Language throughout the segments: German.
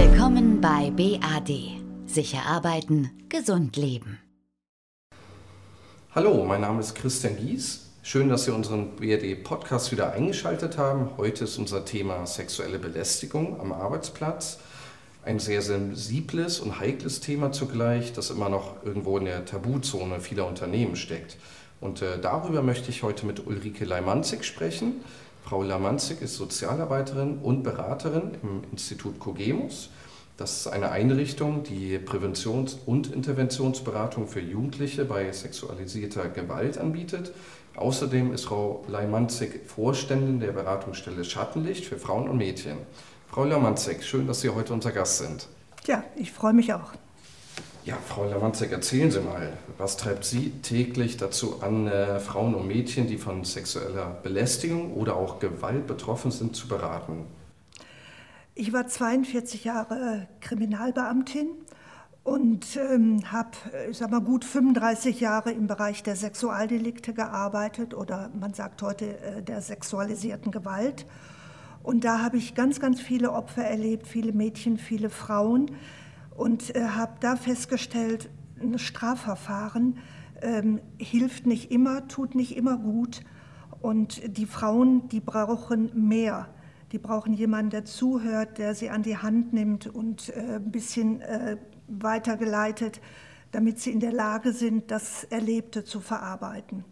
Willkommen bei BAD. Sicher arbeiten, gesund leben. Hallo, mein Name ist Christian Gies. Schön, dass Sie unseren BRD-Podcast wieder eingeschaltet haben. Heute ist unser Thema sexuelle Belästigung am Arbeitsplatz. Ein sehr sensibles und heikles Thema zugleich, das immer noch irgendwo in der Tabuzone vieler Unternehmen steckt. Und äh, darüber möchte ich heute mit Ulrike Leimanzig sprechen. Frau Leimanzig ist Sozialarbeiterin und Beraterin im Institut Cogemus. Das ist eine Einrichtung, die Präventions- und Interventionsberatung für Jugendliche bei sexualisierter Gewalt anbietet. Außerdem ist Frau Leimanzig Vorständin der Beratungsstelle Schattenlicht für Frauen und Mädchen. Frau Leimanzig, schön, dass Sie heute unser Gast sind. Ja, ich freue mich auch. Ja, Frau Lamanzek, erzählen Sie mal, was treibt Sie täglich dazu an, äh, Frauen und Mädchen, die von sexueller Belästigung oder auch Gewalt betroffen sind, zu beraten? Ich war 42 Jahre Kriminalbeamtin und ähm, habe, ich sag mal, gut 35 Jahre im Bereich der Sexualdelikte gearbeitet oder man sagt heute äh, der sexualisierten Gewalt. Und da habe ich ganz, ganz viele Opfer erlebt, viele Mädchen, viele Frauen und äh, habe da festgestellt, ein Strafverfahren ähm, hilft nicht immer, tut nicht immer gut. Und die Frauen, die brauchen mehr. Die brauchen jemanden, der zuhört, der sie an die Hand nimmt und äh, ein bisschen äh, weitergeleitet, damit sie in der Lage sind, das Erlebte zu verarbeiten.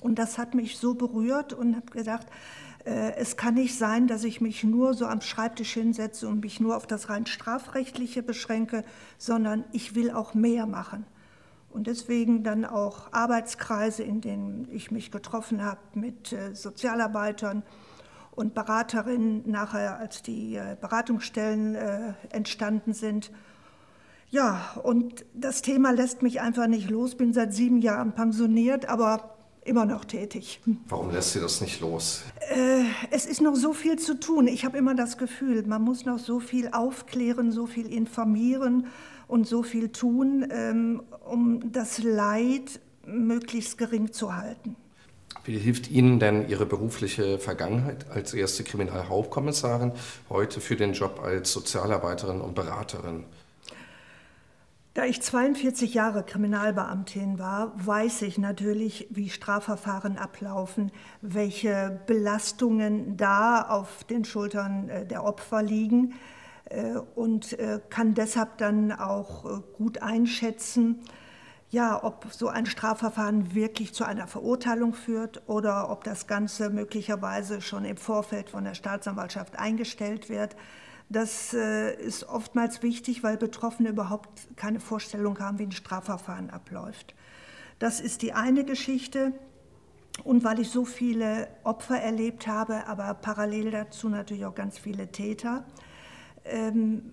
Und das hat mich so berührt und habe gedacht, es kann nicht sein, dass ich mich nur so am Schreibtisch hinsetze und mich nur auf das rein strafrechtliche beschränke, sondern ich will auch mehr machen. Und deswegen dann auch Arbeitskreise, in denen ich mich getroffen habe mit äh, Sozialarbeitern und Beraterinnen, nachher als die äh, Beratungsstellen entstanden sind. Ja, und das Thema lässt mich einfach nicht los. Bin seit sieben Jahren pensioniert, aber immer noch tätig. Warum lässt sie das nicht los? Äh, es ist noch so viel zu tun. Ich habe immer das Gefühl, man muss noch so viel aufklären, so viel informieren und so viel tun, ähm, um das Leid möglichst gering zu halten. Wie hilft Ihnen denn Ihre berufliche Vergangenheit als erste Kriminalhauptkommissarin heute für den Job als Sozialarbeiterin und Beraterin? Da ich 42 Jahre Kriminalbeamtin war, weiß ich natürlich, wie Strafverfahren ablaufen, welche Belastungen da auf den Schultern äh, der Opfer liegen äh, und äh, kann deshalb dann auch gut einschätzen, ja, ob so ein Strafverfahren wirklich zu einer Verurteilung führt oder ob das Ganze möglicherweise schon im Vorfeld von der Staatsanwaltschaft eingestellt wird. Das äh, ist oftmals wichtig, weil Betroffene überhaupt keine Vorstellung haben, wie ein Strafverfahren abläuft. Das ist die eine Geschichte. Und weil ich so viele Opfer erlebt habe, aber parallel dazu natürlich auch ganz viele Täter, ähm,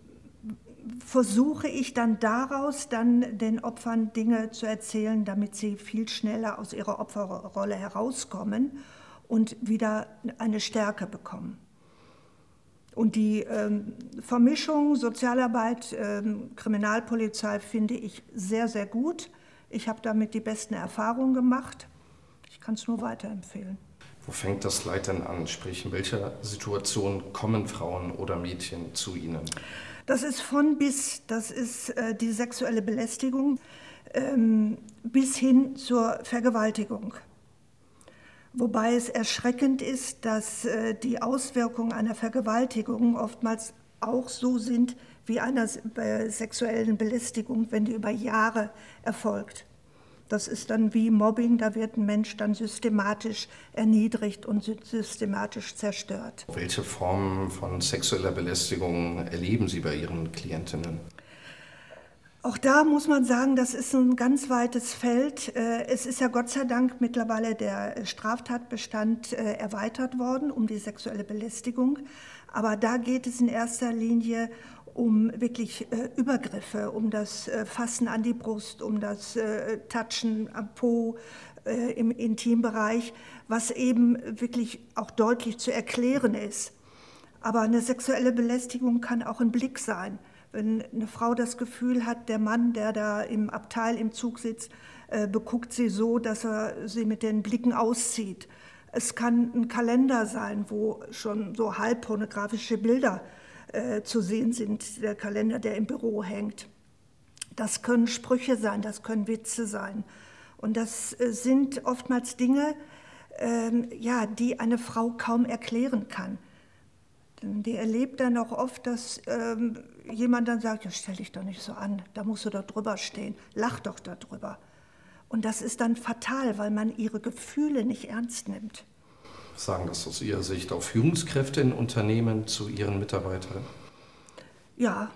versuche ich dann daraus dann den Opfern Dinge zu erzählen, damit sie viel schneller aus ihrer Opferrolle herauskommen und wieder eine Stärke bekommen. Und die ähm, Vermischung Sozialarbeit, ähm, Kriminalpolizei finde ich sehr, sehr gut. Ich habe damit die besten Erfahrungen gemacht. Ich kann es nur weiterempfehlen. Wo fängt das Leid denn an? Sprich, in welcher Situation kommen Frauen oder Mädchen zu Ihnen? Das ist von bis, das ist äh, die sexuelle Belästigung ähm, bis hin zur Vergewaltigung. Wobei es erschreckend ist, dass äh, die Auswirkungen einer Vergewaltigung oftmals auch so sind wie einer sexuellen Belästigung, wenn die über Jahre erfolgt. Das ist dann wie Mobbing, da wird ein Mensch dann systematisch erniedrigt und systematisch zerstört. Welche Formen von sexueller Belästigung erleben Sie bei Ihren Klientinnen? Auch da muss man sagen, das ist ein ganz weites Feld. Äh, es ist ja Gott sei Dank mittlerweile der Straftatbestand äh, erweitert worden um die sexuelle Belästigung. Aber da geht es in erster Linie um wirklich äh, Übergriffe, um das Fassen an die Brust, um das Touchen am Po im Intimbereich, was eben wirklich auch deutlich zu erklären ist. Aber eine sexuelle Belästigung kann auch ein Blick sein wenn eine Frau das Gefühl hat, der Mann, der da im Abteil im Zug sitzt, äh, beguckt sie so, dass er sie mit den Blicken auszieht. Es kann ein Kalender sein, wo schon so halb pornografische Bilder äh, zu sehen sind, der Kalender, der im Büro hängt. Das können Sprüche sein, das können Witze sein. Und das äh, sind oftmals Dinge, ähm, ja, die eine Frau kaum erklären kann. Denn die erlebt dann auch oft, dass ähm, jemand dann sagt, ja, stell dich doch nicht so an, da musst du doch drüber stehen, lach doch darüber. Und das ist dann fatal, weil man ihre Gefühle nicht ernst nimmt. Sagen das aus Ihrer Sicht auch Führungskräfte in Unternehmen zu ihren Mitarbeitern? Ja.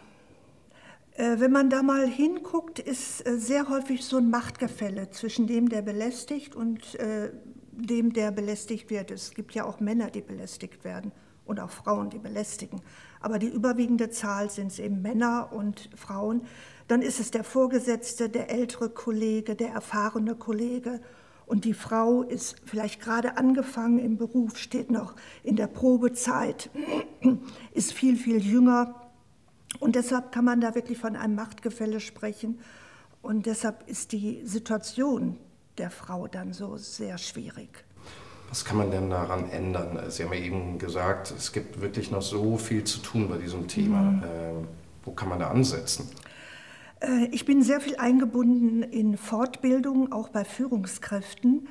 Äh, wenn man da mal hinguckt, ist äh, sehr häufig so ein Machtgefälle zwischen dem, der belästigt und äh, dem, der belästigt wird. Es gibt ja auch Männer, die belästigt werden und auch Frauen, die belästigen. Aber die überwiegende Zahl sind es eben Männer und Frauen. Dann ist es der Vorgesetzte, der ältere Kollege, der erfahrene Kollege. Und die Frau ist vielleicht gerade angefangen im Beruf, steht noch in der Probezeit, ist viel, viel jünger. Und deshalb kann man da wirklich von einem Machtgefälle sprechen. Und deshalb ist die Situation der Frau dann so sehr schwierig. Was kann man denn daran ändern? Sie haben ja eben gesagt, es gibt wirklich noch so viel zu tun bei diesem Thema. Mhm. Äh, wo kann man da ansetzen? Äh, ich bin sehr viel eingebunden in Fortbildung, auch bei Führungskräften.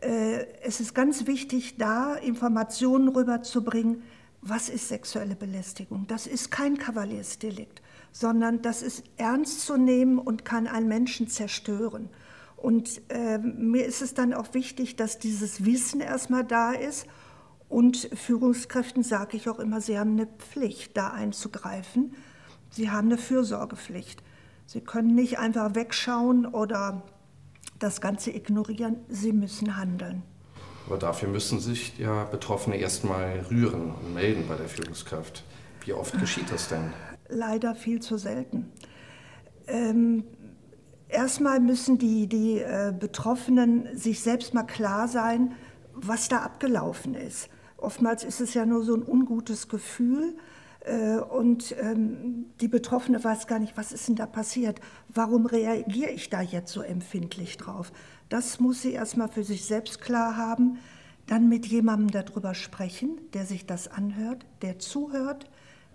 Äh, es ist ganz wichtig, da Informationen rüberzubringen, was ist sexuelle Belästigung. Das ist kein Kavaliersdelikt, sondern das ist ernst zu nehmen und kann einen Menschen zerstören. Und äh, mir ist es dann auch wichtig, dass dieses Wissen erstmal da ist. Und Führungskräften sage ich auch immer, sie haben eine Pflicht, da einzugreifen. Sie haben eine Fürsorgepflicht. Sie können nicht einfach wegschauen oder das Ganze ignorieren. Sie müssen handeln. Aber dafür müssen sich ja Betroffene erstmal rühren und melden bei der Führungskraft. Wie oft geschieht das denn? Leider viel zu selten. Ähm, Erstmal müssen die, die äh, Betroffenen sich selbst mal klar sein, was da abgelaufen ist. Oftmals ist es ja nur so ein ungutes Gefühl äh, und ähm, die Betroffene weiß gar nicht, was ist denn da passiert? Warum reagiere ich da jetzt so empfindlich drauf? Das muss sie erstmal für sich selbst klar haben, dann mit jemandem darüber sprechen, der sich das anhört, der zuhört,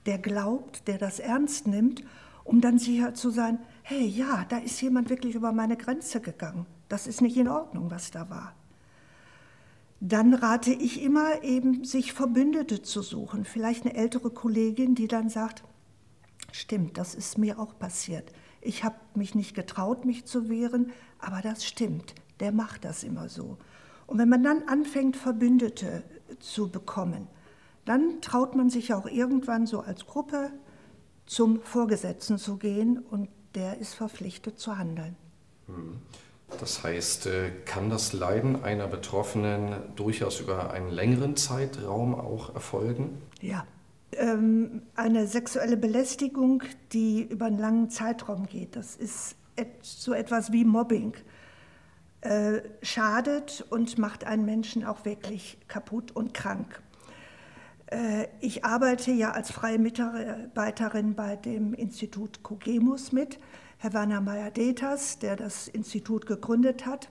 der glaubt, der das ernst nimmt, um dann sicher zu sein, hey, ja, da ist jemand wirklich über meine Grenze gegangen. Das ist nicht in Ordnung, was da war. Dann rate ich immer eben, sich Verbündete zu suchen. Vielleicht eine ältere Kollegin, die dann sagt, stimmt, das ist mir auch passiert. Ich habe mich nicht getraut, mich zu wehren, aber das stimmt. Der macht das immer so. Und wenn man dann anfängt, Verbündete zu bekommen, dann traut man sich auch irgendwann so als Gruppe zum Vorgesetzten zu gehen und der ist verpflichtet zu handeln. Hm. Das heißt, äh, kann das Leiden einer Betroffenen durchaus über einen längeren Zeitraum auch erfolgen? Ja. Ähm, eine sexuelle Belästigung, die über einen langen Zeitraum geht, das ist so etwas wie Mobbing. Äh, schadet und macht einen Menschen auch wirklich kaputt und krank. Äh, ich arbeite ja als freie Mitarbeiterin bei dem Institut Cogemus mit. Herr Werner Meyer-Deters, der das Institut gegründet hat,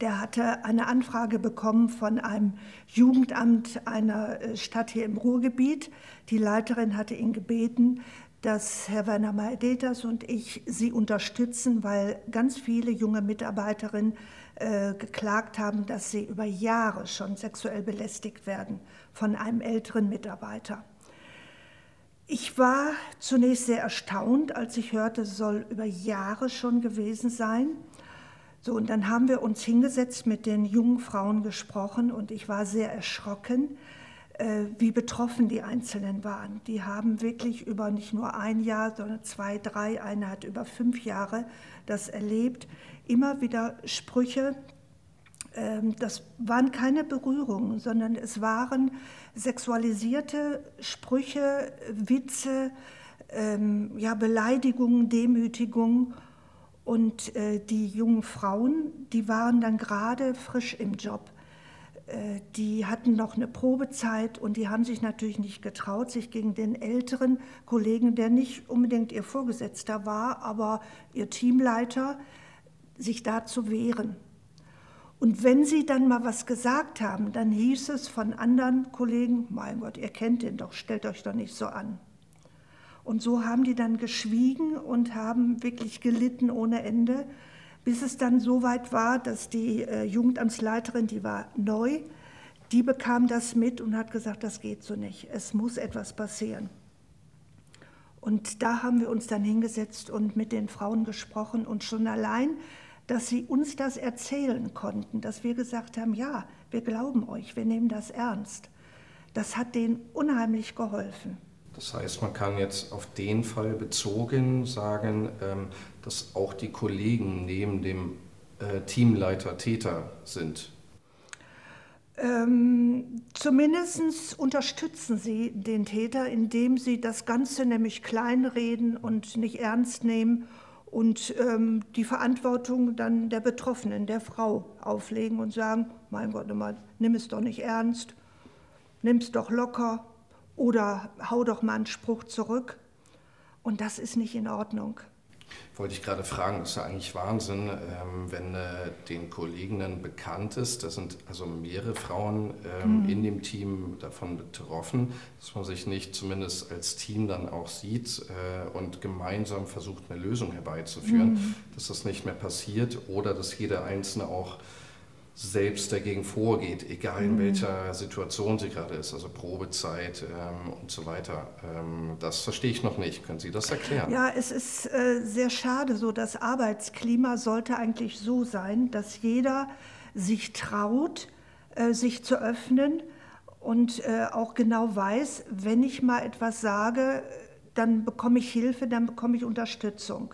der hatte eine Anfrage bekommen von einem Jugendamt einer äh, Stadt hier im Ruhrgebiet. Die Leiterin hatte ihn gebeten, dass Herr Werner Meyer-Deters und ich sie unterstützen, weil ganz viele junge Mitarbeiterinnen äh, geklagt haben, dass sie über Jahre schon sexuell belästigt werden von einem älteren Mitarbeiter. Ich war zunächst sehr erstaunt, als ich hörte, es soll über Jahre schon gewesen sein. So, und dann haben wir uns hingesetzt, mit den jungen Frauen gesprochen und ich war sehr erschrocken, wie betroffen die Einzelnen waren. Die haben wirklich über nicht nur ein Jahr, sondern zwei, drei, eine hat über fünf Jahre das erlebt. Immer wieder Sprüche, ähm, das waren keine Berührungen, sondern es waren sexualisierte Sprüche, Witze, ähm, ja, Beleidigungen, Demütigungen. Und äh, die jungen Frauen, die waren dann gerade frisch im Job. Äh, die hatten noch eine Probezeit und die haben sich natürlich nicht getraut, sich gegen den älteren Kollegen, der nicht unbedingt ihr Vorgesetzter war, aber ihr Teamleiter, sich da zu wehren. Und wenn sie dann mal was gesagt haben, dann hieß es von anderen Kollegen, mein Gott, ihr kennt den doch, stellt euch doch nicht so an. Und so haben die dann geschwiegen und haben wirklich gelitten ohne Ende, bis es dann so weit war, dass die äh, Jugendamtsleiterin, die war neu, die bekam das mit und hat gesagt, das geht so nicht, es muss etwas passieren. Und da haben wir uns dann hingesetzt und mit den Frauen gesprochen und schon allein, dass sie uns das erzählen konnten, dass wir gesagt haben, ja, wir glauben euch, wir nehmen das ernst. Das hat denen unheimlich geholfen. Das heißt, man kann jetzt auf den Fall bezogen sagen, ähm, dass auch die Kollegen neben dem äh, Teamleiter Täter sind. Ähm, Zumindest unterstützen sie den Täter, indem sie das Ganze nämlich kleinreden und nicht ernst nehmen und ähm, die Verantwortung dann der Betroffenen, der Frau auflegen und sagen, mein Gott, nimm es doch nicht ernst, nimm es doch locker, oder hau doch mal einen Spruch zurück. Und das ist nicht in Ordnung. Wollte ich gerade fragen, das ist ja eigentlich Wahnsinn, ähm, wenn äh, den Kolleginnen bekannt ist, da sind also mehrere Frauen ähm, mhm. in dem Team davon betroffen, dass man sich nicht zumindest als Team dann auch sieht äh, und gemeinsam versucht, eine Lösung herbeizuführen, mhm. dass das nicht mehr passiert oder dass jeder Einzelne auch selbst dagegen vorgeht, egal in mhm. welcher Situation sie gerade ist, also Probezeit ähm, und so weiter. Ähm, das verstehe ich noch nicht. Können Sie das erklären? Ja, es ist äh, sehr schade so. Das Arbeitsklima sollte eigentlich so sein, dass jeder sich traut, äh, sich zu öffnen und äh, auch genau weiß, wenn ich mal etwas sage, dann bekomme ich Hilfe, dann bekomme ich Unterstützung.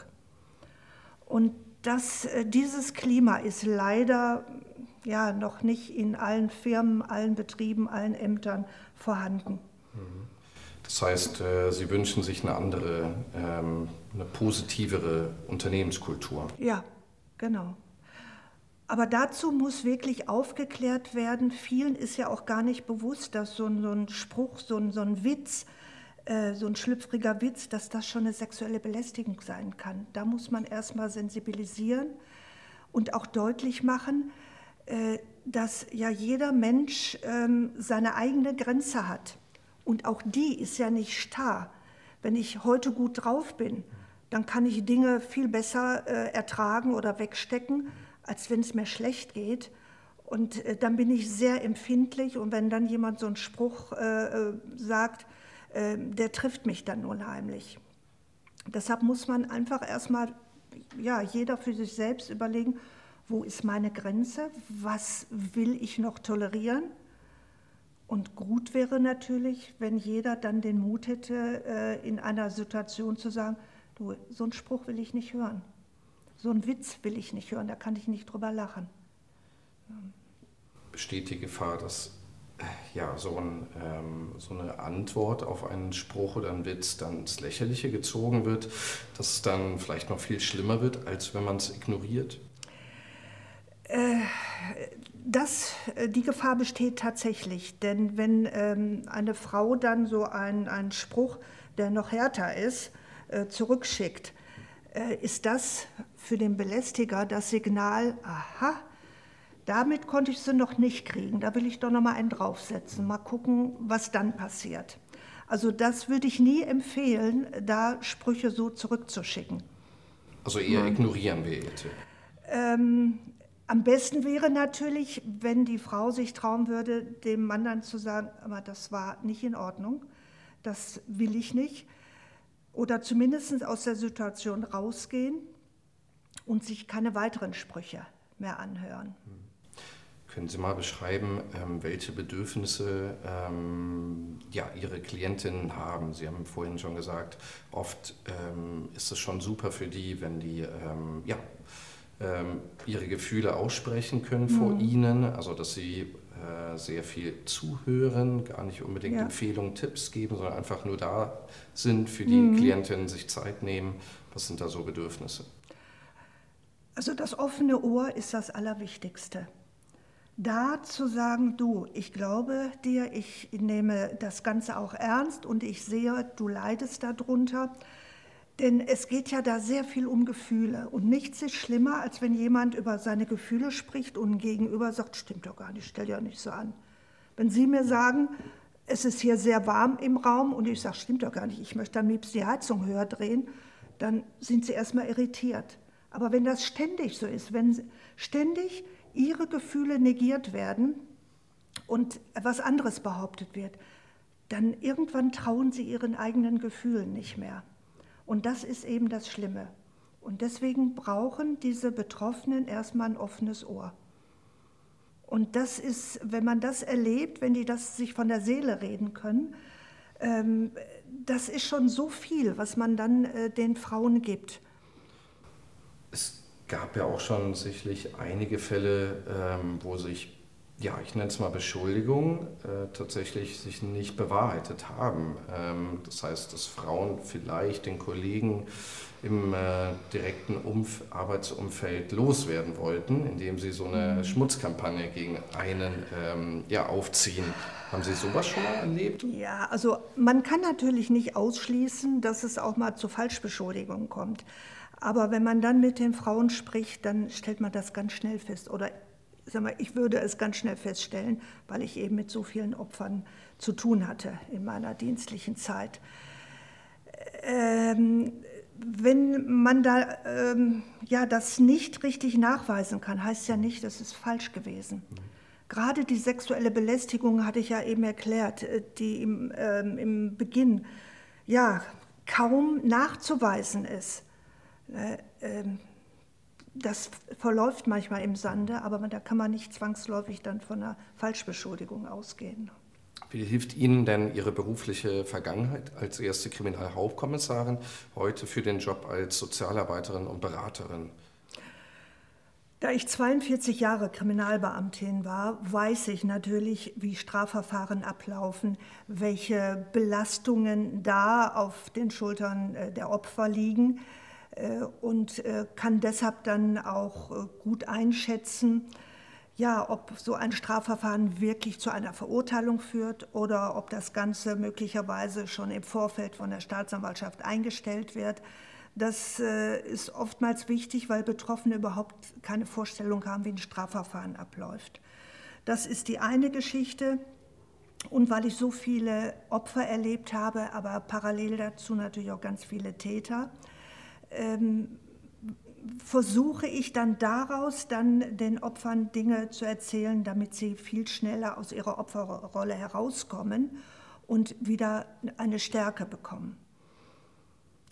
Und das, äh, dieses Klima ist leider ja noch nicht in allen Firmen, allen Betrieben, allen Ämtern vorhanden. Das heißt, äh, Sie wünschen sich eine andere, ähm, eine positivere Unternehmenskultur. Ja, genau. Aber dazu muss wirklich aufgeklärt werden. Vielen ist ja auch gar nicht bewusst, dass so ein, so ein Spruch, so ein, so ein Witz, äh, so ein schlüpfriger Witz, dass das schon eine sexuelle Belästigung sein kann. Da muss man erstmal sensibilisieren und auch deutlich machen, dass ja jeder Mensch ähm, seine eigene Grenze hat. Und auch die ist ja nicht starr. Wenn ich heute gut drauf bin, dann kann ich Dinge viel besser äh, ertragen oder wegstecken, als wenn es mir schlecht geht. Und äh, dann bin ich sehr empfindlich. Und wenn dann jemand so einen Spruch sagt, der trifft mich dann unheimlich. Deshalb muss man einfach erstmal, ja, jeder für sich selbst überlegen, wo ist meine Grenze, was will ich noch tolerieren. Und gut wäre natürlich, wenn jeder dann den Mut hätte, äh, in einer Situation zu sagen, du, so einen Spruch will ich nicht hören, so einen Witz will ich nicht hören, da kann ich nicht drüber lachen. Besteht die Gefahr, dass äh, ja, so, ein, ähm, so, eine Antwort auf einen Spruch oder einen Witz dann ins Lächerliche gezogen wird, dass es dann vielleicht noch viel schlimmer wird, als wenn man es ignoriert? Das, äh, die Gefahr besteht tatsächlich, denn wenn ähm, eine Frau dann so einen, einen Spruch, der noch härter ist, äh, zurückschickt, äh, ist das für den Belästiger das Signal, aha, damit konnte ich sie noch nicht kriegen, da will ich doch noch mal einen draufsetzen, mal gucken, was dann passiert. Also das würde ich nie empfehlen, da Sprüche so zurückzuschicken. Also eher ignorieren wir jetzt. Ähm, am besten wäre natürlich, wenn die Frau sich trauen würde, dem Mann dann zu sagen, aber das war nicht in Ordnung, das will ich nicht. Oder zumindest aus der Situation rausgehen und sich keine weiteren Sprüche mehr anhören. Können Sie mal beschreiben, ähm, welche Bedürfnisse ähm, ja, Ihre Klientinnen haben? Sie haben vorhin schon gesagt, oft ähm, ist es schon super für die, wenn die ja, ähm, ihre Gefühle aussprechen können mhm. vor ihnen, also dass sie äh, sehr viel zuhören, gar nicht unbedingt ja. Empfehlungen, Tipps geben, sondern einfach nur da sind für die mhm. Klientinnen, sich Zeit nehmen. Was sind da so Bedürfnisse? Also das offene Ohr ist das Allerwichtigste. Da zu sagen, du, ich glaube dir, ich nehme das Ganze auch ernst und ich sehe, du leidest darunter. Denn es geht ja da sehr viel um Gefühle. Und nichts ist schlimmer, als wenn jemand über seine Gefühle spricht und gegenüber sagt, stimmt doch gar nicht, stell ja nicht so an. Wenn Sie mir sagen, es ist hier sehr warm im Raum und ich sage, stimmt doch gar nicht, ich möchte am liebsten die Heizung höher drehen, dann sind sie erstmal irritiert. Aber wenn das ständig so ist, wenn ständig ihre Gefühle negiert werden und etwas anderes behauptet wird, dann irgendwann trauen sie ihren eigenen Gefühlen nicht mehr. Und das ist eben das Schlimme. Und deswegen brauchen diese Betroffenen erstmal ein offenes Ohr. Und das ist, wenn man das erlebt, wenn die das sich von der Seele reden können, ähm, das ist schon so viel, was man dann äh, den Frauen gibt. Es gab ja auch schon sicherlich einige Fälle, ähm, wo sich ja, ich nenne es mal Beschuldigungen, äh, tatsächlich sich nicht bewahrheitet haben. Ähm, das heißt, dass Frauen vielleicht den Kollegen im äh, direkten Umf Arbeitsumfeld loswerden wollten, indem sie so eine mhm. Schmutzkampagne gegen einen ähm, ja, aufziehen. Haben Sie sowas schon mal erlebt? Ja, also man kann natürlich nicht ausschließen, dass es auch mal zu Falschbeschuldigungen kommt. Aber wenn man dann mit den Frauen spricht, dann stellt man das ganz schnell fest. Oder sag mal, ich würde es ganz schnell feststellen, weil ich eben mit so vielen Opfern zu tun hatte in meiner dienstlichen Zeit. Ähm, wenn man da ähm, ja, das nicht richtig nachweisen kann, heißt ja nicht, das ist falsch gewesen. Gerade die sexuelle Belästigung hatte ich ja eben erklärt, äh, die im, ähm, im Beginn ja kaum nachzuweisen ist. Äh, ähm, das verläuft manchmal im Sande, aber da kann man nicht zwangsläufig dann von einer Falschbeschuldigung ausgehen. Wie hilft Ihnen denn Ihre berufliche Vergangenheit als erste Kriminalhauptkommissarin heute für den Job als Sozialarbeiterin und Beraterin? Da ich 42 Jahre Kriminalbeamtin war, weiß ich natürlich, wie Strafverfahren ablaufen, welche Belastungen da auf den Schultern äh, der Opfer liegen und äh, kann deshalb dann auch äh, gut einschätzen, ja, ob so ein Strafverfahren wirklich zu einer Verurteilung führt oder ob das Ganze möglicherweise schon im Vorfeld von der Staatsanwaltschaft eingestellt wird. Das ist oftmals wichtig, weil Betroffene überhaupt keine Vorstellung haben, wie ein Strafverfahren abläuft. Das ist die eine Geschichte. Und weil ich so viele Opfer erlebt habe, aber parallel dazu natürlich auch ganz viele Täter, ähm, versuche ich dann daraus dann den Opfern Dinge zu erzählen, damit sie viel schneller aus ihrer Opferrolle herauskommen und wieder eine Stärke bekommen.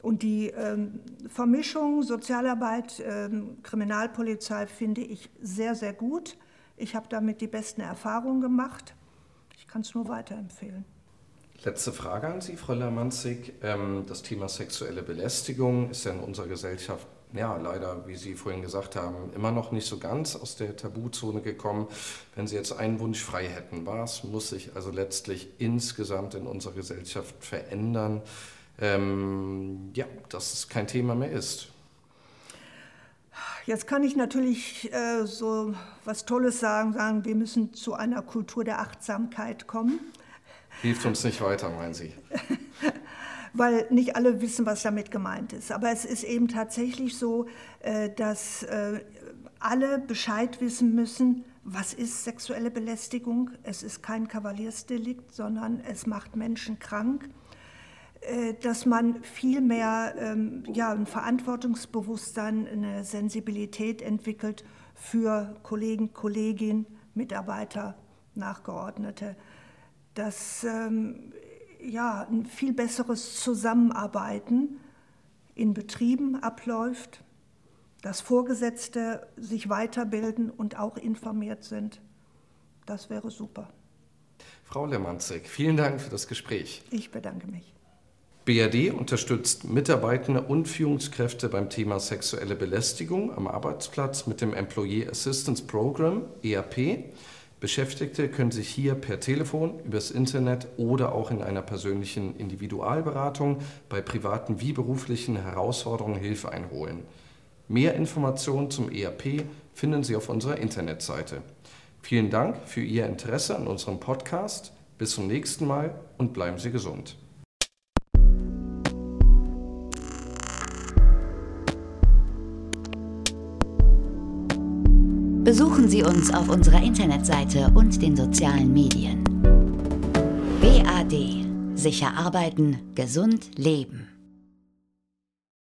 Und die ähm, Vermischung Sozialarbeit, ähm, Kriminalpolizei finde ich sehr, sehr gut. Ich habe damit die besten Erfahrungen gemacht. Ich kann es nur weiterempfehlen. Letzte Frage an Sie, Frau Lamanzig. Ähm, das Thema sexuelle Belästigung ist ja in unserer Gesellschaft, ja, leider, wie Sie vorhin gesagt haben, immer noch nicht so ganz aus der Tabuzone gekommen. Wenn Sie jetzt einen Wunsch frei hätten, was muss sich also letztlich insgesamt in unserer Gesellschaft verändern, ähm, ja, dass es kein Thema mehr ist? Jetzt kann ich natürlich äh, so was Tolles sagen, sagen, wir müssen zu einer Kultur der Achtsamkeit kommen. Hilft uns nicht weiter, meinen Sie? Weil nicht alle wissen, was damit gemeint ist. Aber es ist eben tatsächlich so, äh, dass äh, alle Bescheid wissen müssen, was ist sexuelle Belästigung. Es ist kein Kavaliersdelikt, sondern es macht Menschen krank. Äh, dass man viel mehr ähm, ja, ein Verantwortungsbewusstsein, eine Sensibilität entwickelt für Kollegen, Kolleginnen, Mitarbeiter, Nachgeordnete dass ähm, ja, ein viel besseres Zusammenarbeiten in Betrieben abläuft, dass Vorgesetzte sich weiterbilden und auch informiert sind. Das wäre super. Frau Lemanzig, vielen Dank für das Gespräch. Ich bedanke mich. BRD unterstützt Mitarbeitende und Führungskräfte beim Thema sexuelle Belästigung am Arbeitsplatz mit dem Employee Assistance Program EAP. Beschäftigte können sich hier per Telefon, übers Internet oder auch in einer persönlichen Individualberatung bei privaten wie beruflichen Herausforderungen Hilfe einholen. Mehr Informationen zum ERP finden Sie auf unserer Internetseite. Vielen Dank für Ihr Interesse an unserem Podcast. Bis zum nächsten Mal und bleiben Sie gesund. Besuchen Sie uns auf unserer Internetseite und den sozialen Medien. BA BAD. Sicher arbeiten, gesund leben.